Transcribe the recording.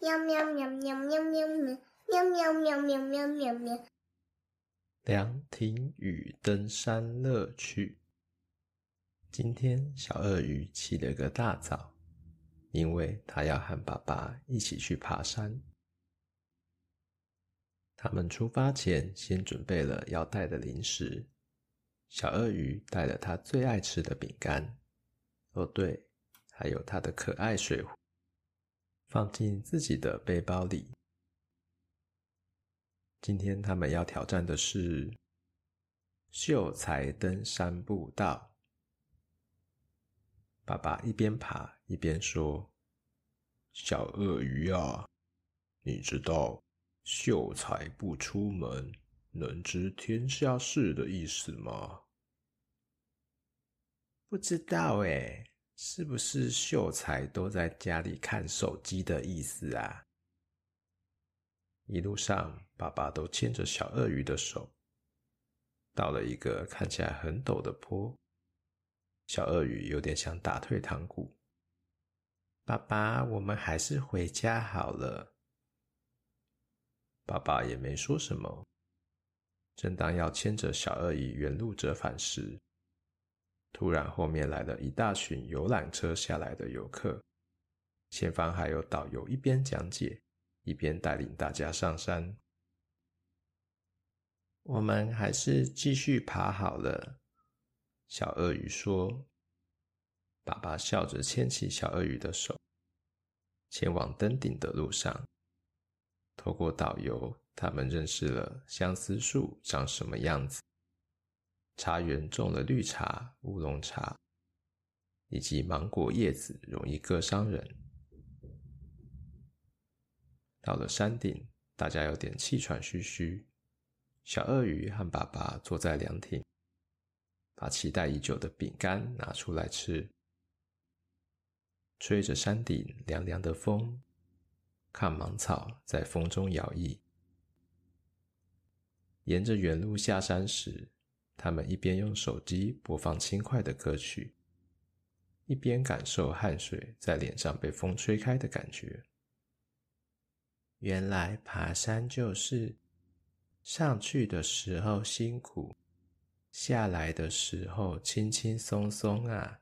喵喵喵喵喵喵喵喵喵喵喵喵喵喵。凉亭与登山乐趣。今天小鳄鱼起了个大早，因为他要和爸爸一起去爬山。他们出发前先准备了要带的零食。小鳄鱼带了他最爱吃的饼干，哦对，还有他的可爱水壶，放进自己的背包里。今天他们要挑战的是秀才登山步道。爸爸一边爬一边说：“小鳄鱼啊，你知道秀才不出门，能知天下事的意思吗？”不知道诶，是不是秀才都在家里看手机的意思啊？一路上，爸爸都牵着小鳄鱼的手，到了一个看起来很陡的坡，小鳄鱼有点想打退堂鼓。爸爸，我们还是回家好了。爸爸也没说什么。正当要牵着小鳄鱼原路折返时，突然后面来了一大群游览车下来的游客，前方还有导游一边讲解。一边带领大家上山，我们还是继续爬好了。小鳄鱼说：“爸爸笑着牵起小鳄鱼的手，前往登顶的路上。透过导游，他们认识了相思树长什么样子，茶园种了绿茶、乌龙茶，以及芒果叶子容易割伤人。”到了山顶，大家有点气喘吁吁。小鳄鱼和爸爸坐在凉亭，把期待已久的饼干拿出来吃，吹着山顶凉凉的风，看芒草在风中摇曳。沿着原路下山时，他们一边用手机播放轻快的歌曲，一边感受汗水在脸上被风吹开的感觉。原来爬山就是上去的时候辛苦，下来的时候轻轻松松啊！